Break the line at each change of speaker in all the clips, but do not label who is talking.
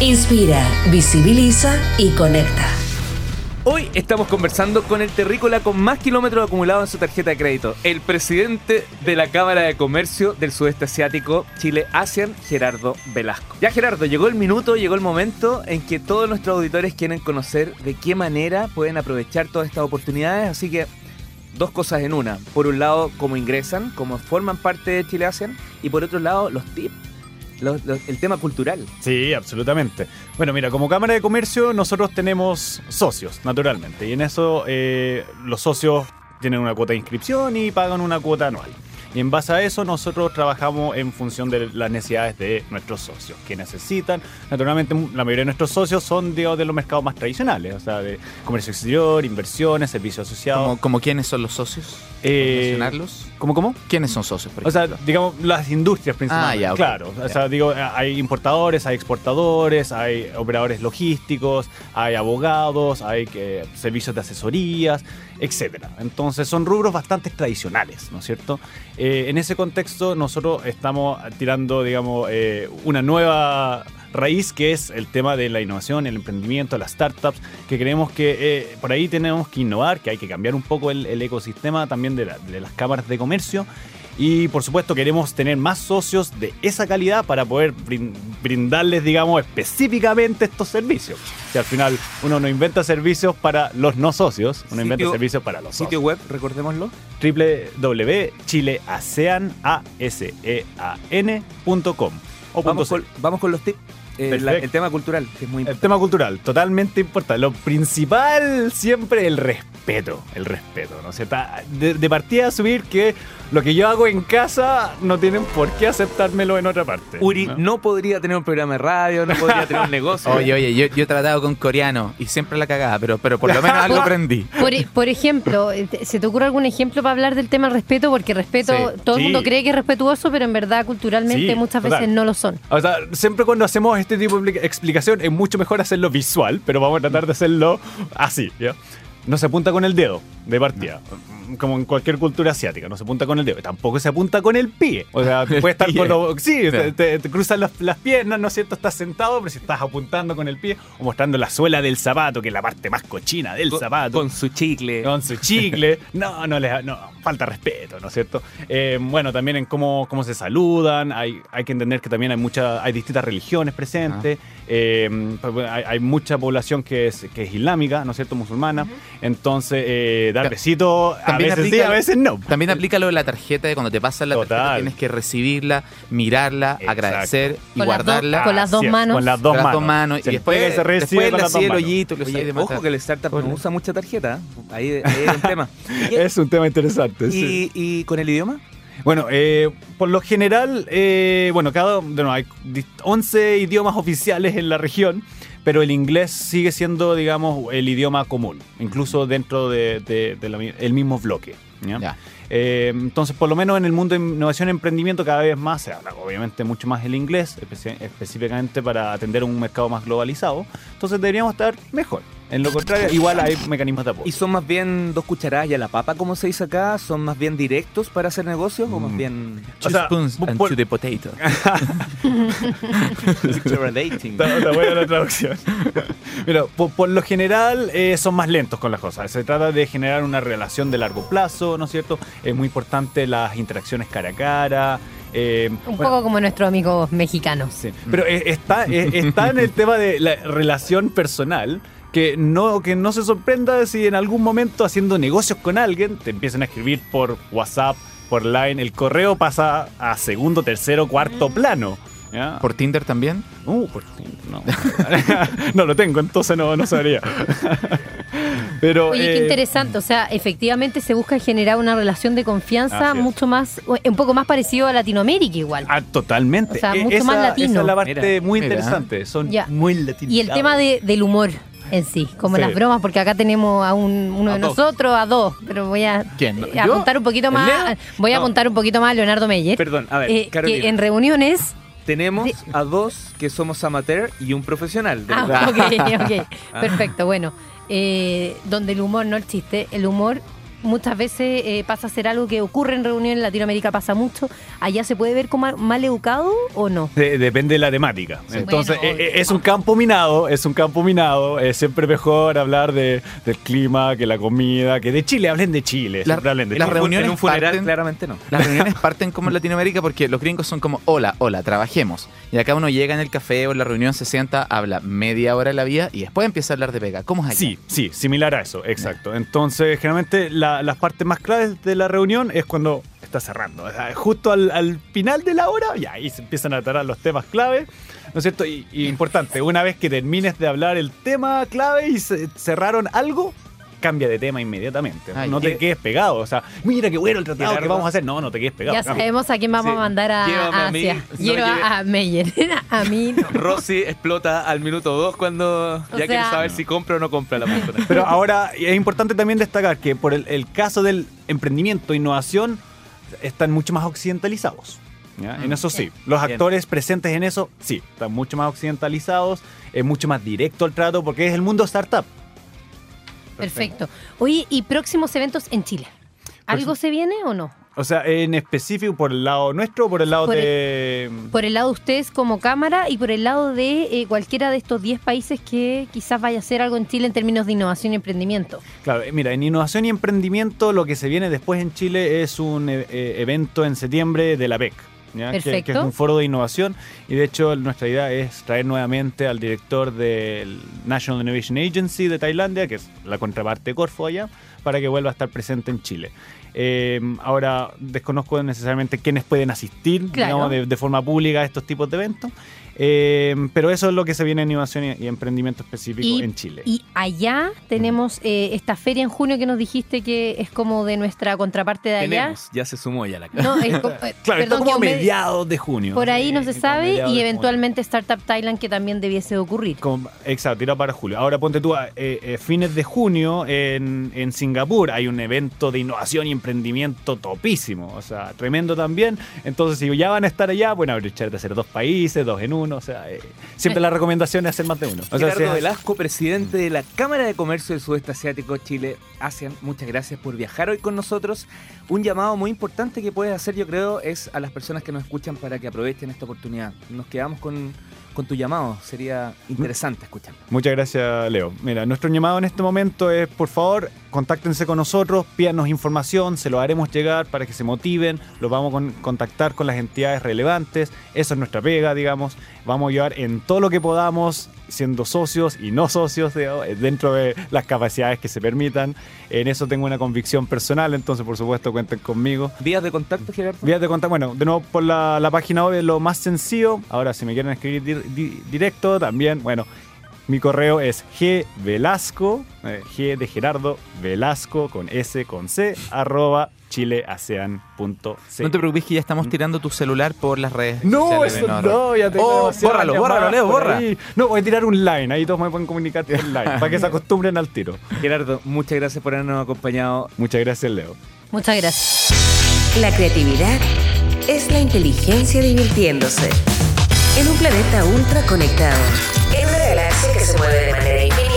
Inspira, visibiliza y conecta.
Hoy estamos conversando con el terrícola con más kilómetros acumulados en su tarjeta de crédito, el presidente de la Cámara de Comercio del Sudeste Asiático, Chile ASEAN, Gerardo Velasco. Ya Gerardo, llegó el minuto, llegó el momento en que todos nuestros auditores quieren conocer de qué manera pueden aprovechar todas estas oportunidades, así que dos cosas en una. Por un lado, cómo ingresan, cómo forman parte de Chile ASEAN, y por otro lado, los tips el tema cultural.
Sí, absolutamente. Bueno, mira, como Cámara de Comercio nosotros tenemos socios, naturalmente, y en eso eh, los socios tienen una cuota de inscripción y pagan una cuota anual. Y en base a eso nosotros trabajamos en función de las necesidades de nuestros socios, que necesitan. Naturalmente la mayoría de nuestros socios son de, de los mercados más tradicionales, o sea, de comercio exterior, inversiones, servicios asociados.
¿Cómo, como quiénes son los socios?
Eh, ¿Cómo, cómo?
¿Quiénes son socios?
o sea, digamos, las industrias principalmente. Ah, ya, Claro, o sea, digo, hay importadores, hay exportadores, hay operadores logísticos, hay abogados, hay servicios de asesorías, etcétera. Entonces son rubros bastante tradicionales, ¿no es cierto? Eh, en ese contexto nosotros estamos tirando, digamos, eh, una nueva raíz que es el tema de la innovación, el emprendimiento, las startups, que creemos que eh, por ahí tenemos que innovar, que hay que cambiar un poco el, ecosistema también de, las cámaras de comercio. Y por supuesto queremos tener más socios de esa calidad para poder brindarles, digamos, específicamente estos servicios. Si al final uno no inventa servicios para los no socios, uno inventa servicios para los
sitio web, recordémoslo.
www.chileasean.com.
Vamos vamos con los tips. Eh, el tema cultural, que es muy
importante. El tema cultural, totalmente importante. Lo principal siempre el respeto, el respeto, ¿no? de, de partida asumir que lo que yo hago en casa no tienen por qué aceptármelo en otra parte.
Uri no, podría tener un programa de radio, no podría tener un negocio.
Oye, oye, yo, he tratado con coreano y siempre la cagaba, pero, pero por lo menos algo aprendí.
Por, ejemplo, eh, ¿se te ocurre algún ejemplo para hablar del tema respeto? Porque respeto, todo el mundo cree que es respetuoso, pero en verdad culturalmente muchas veces no lo son.
O sea, siempre cuando hacemos este tipo de explicación es mucho mejor hacerlo visual, pero vamos a tratar de hacerlo así, ¿ya? No se apunta con el dedo de partida como en cualquier cultura asiática, no se apunta con el dedo, tampoco se apunta con el pie. O sea, puede estar con los. Sí, te, cruzan las, piernas, ¿no es cierto? Estás sentado, pero si estás apuntando con el pie o mostrando la suela del zapato, que es la parte más cochina del zapato.
Con su chicle.
Con su chicle. No, no, le, no falta respeto, ¿no es cierto? Eh, bueno, también en cómo, cómo se saludan, hay, hay que entender que también hay, mucha, hay distintas religiones presentes, ah. eh, pues, hay, mucha población que es, que es islámica, ¿no es cierto? Musulmana. Entonces, eh, dar besito también veces aplica, a veces no.
También aplica lo de la tarjeta, de cuando te pasan la tarjeta tienes que recibirla, mirarla, agradecer y guardarla.
con las dos manos.
Con las dos manos.
y después, se recibe con las el hoyito. ojo que el startup no usa mucha tarjeta. Ahí, ahí es un tema.
es un tema interesante.
¿Y, ¿Y con el idioma?
Bueno, eh, por lo general, eh, bueno, cada, bueno, hay 11 idiomas oficiales en la región pero el inglés sigue siendo, digamos, el idioma común, incluso dentro del de, mismo bloque. Eh, entonces, por lo menos en el mundo de innovación y emprendimiento cada vez más se habla, obviamente, mucho más el inglés, específicamente para atender un mercado más globalizado. Entonces deberíamos estar mejor. En lo contrario, igual hay mecanismos de apoyo.
¿Y son más bien dos cucharadas y a la papa, como se dice acá? ¿Son más bien directos para hacer negocios o más mm. bien...
Two spoons and to the potato.
Está buena la traducción. Pero por, lo general eh, son más lentos con las cosas. Se trata de generar una relación de largo plazo, ¿no es cierto? Es muy importante las interacciones cara a cara.
Eh, un poco como nuestros amigos mexicanos.
Sí. Pero eh, está, está en el tema de la relación personal que no, que no se sorprenda si en algún momento haciendo negocios con alguien te empiezan a escribir por WhatsApp, por Line, el correo pasa a segundo, tercero, cuarto mm. plano.
¿Por Tinder también?
Uh, por Tinder, no. no lo tengo, entonces no, no sabría.
Pero, Oye, qué eh, interesante. O sea, efectivamente se busca generar una relación de confianza mucho más, un poco más parecido a Latinoamérica igual.
Ah, totalmente.
O sea, e, mucho más latino.
Esa es la parte muy interesante. Son muy latinos.
Y el tema del humor en sí, como las bromas, porque acá tenemos a un, uno de nosotros, a dos, pero voy a, contar un poquito más, voy a contar un poquito más a Leonardo Meyer.
Perdón, a ver,
eh, que en reuniones
tenemos a dos que somos amateur y un profesional. De
ah, ok, ok. Ah. Perfecto, bueno. Eh, donde el humor no existe, el humor muchas veces eh, pasa a ser algo que ocurre en reuniones, en Latinoamérica pasa mucho. ¿Allá se puede ver como mal educado o no?
depende de la temática. Entonces, eh, eh, es un campo minado, es un campo minado. Es siempre mejor hablar de, del clima, que la comida, que de Chile, hablen de Chile.
las reuniones
en un funeral, claramente no.
Las reuniones parten como en Latinoamérica porque los gringos son como, hola, hola, trabajemos. Y acá uno llega en el café o en la reunión, se sienta, habla media hora de la vida y después empieza a hablar de pega. ¿Cómo es
allá? Sí, sí, similar a eso, exacto. Entonces, generalmente la las partes más claves de la reunión es cuando está cerrando. justo al, final de la hora, y ahí se empiezan a tratar los temas clave. ¿No es cierto? Y, importante, una vez que termines de hablar el tema clave y cerraron algo, cambia de tema inmediatamente. no te quedes pegado. O sea, mira qué bueno el tratado que vamos a hacer. No, no te quedes pegado.
Ya sabemos a quién vamos a mandar a, Llévame a, a Meyer. a mí no.
Rosy explota al minuto dos cuando ya quiere saber si compra o no compra la persona.
Pero ahora es importante también destacar que por el, caso del emprendimiento, innovación, están mucho más occidentalizados. En mm. eso sí, los actores presentes en eso, sí, están mucho más occidentalizados, es mucho más directo el trato porque es el mundo startup.
Perfecto. Oye, ¿y próximos eventos en Chile? ¿Algo se viene o no?
O sea, en específico por el lado nuestro o por el lado de...
por el lado de ustedes como cámara y por el lado de eh, cualquiera de estos 10 países que quizás vaya a hacer algo en Chile en términos de innovación y emprendimiento.
Claro, eh, mira, en innovación y emprendimiento lo que se viene después en Chile es un eh, evento en septiembre de la BEC. Que, es un foro de innovación y de hecho nuestra idea es traer nuevamente al director del National Innovation Agency de Tailandia, que es la contraparte de Corfo allá, para que vuelva a estar presente en Chile. Eh, ahora desconozco necesariamente quiénes pueden asistir de, forma pública a estos tipos de eventos, eh, pero eso es lo que se viene en innovación y, emprendimiento específico en Chile.
Y allá tenemos eh, esta feria en junio que nos dijiste que es como de nuestra contraparte de allá.
Tenemos, ya se sumó ya la
No, es
claro, perdón, como mediados de junio.
Por ahí no se sabe y eventualmente Startup Thailand que también debiese ocurrir.
exacto, tira para julio. Ahora ponte tú, eh, fines de junio en, en Singapur hay un evento de innovación y emprendimiento topísimo, o sea, tremendo también. Entonces, si ya van a estar allá, bueno, aprovechar de hacer dos países, dos en uno o sea, eh, siempre la recomendación es hacer más de uno.
O Gerardo Velasco, presidente de la Cámara de Comercio del Sudeste Asiático Chile, ASEAN, muchas gracias por viajar hoy con nosotros. Un llamado muy importante que puedes hacer, yo creo, es a las personas que nos escuchan para que aprovechen esta oportunidad. Nos quedamos con con tu llamado. Sería interesante escuchar.
Muchas gracias, Leo. Mira, nuestro llamado en este momento es, por favor, contáctense con nosotros, pídanos información, se lo haremos llegar para que se motiven, los vamos a contactar con las entidades relevantes, eso es nuestra pega, digamos. Vamos a ayudar en todo lo que podamos siendo socios y no socios dentro de las capacidades que se permitan. En eso tengo una convicción personal, entonces por supuesto cuenten conmigo.
¿Vías de contacto, Gerardo?
Vías de contacto, bueno, de nuevo por la, página web es lo más sencillo. Ahora, si me quieren escribir directo, también, bueno, mi correo es gvelasco, eh, g de Gerardo, Velasco con S con C, arroba chileasean.c.
No te preocupes que ya estamos mm. tirando tu celular por las redes
no, Eso no, ya tengo
oh, Bórralo, bórralo, Leo, borra.
No, voy a tirar un line, ahí todos me pueden comunicar por line, para que se acostumbren al tiro.
Gerardo, muchas gracias por habernos acompañado.
Muchas gracias, Leo.
Muchas gracias.
La creatividad es la inteligencia divirtiéndose. En un planeta ultra conectado. En una galaxia que se mueve de manera infinita,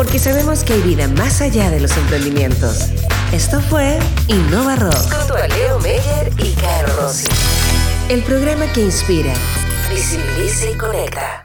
Porque sabemos que hay vida más allá de los emprendimientos. Esto fue Innova Rock. Junto a Leo Meyer y Caro Rossi. El programa que inspira, visibiliza y conecta.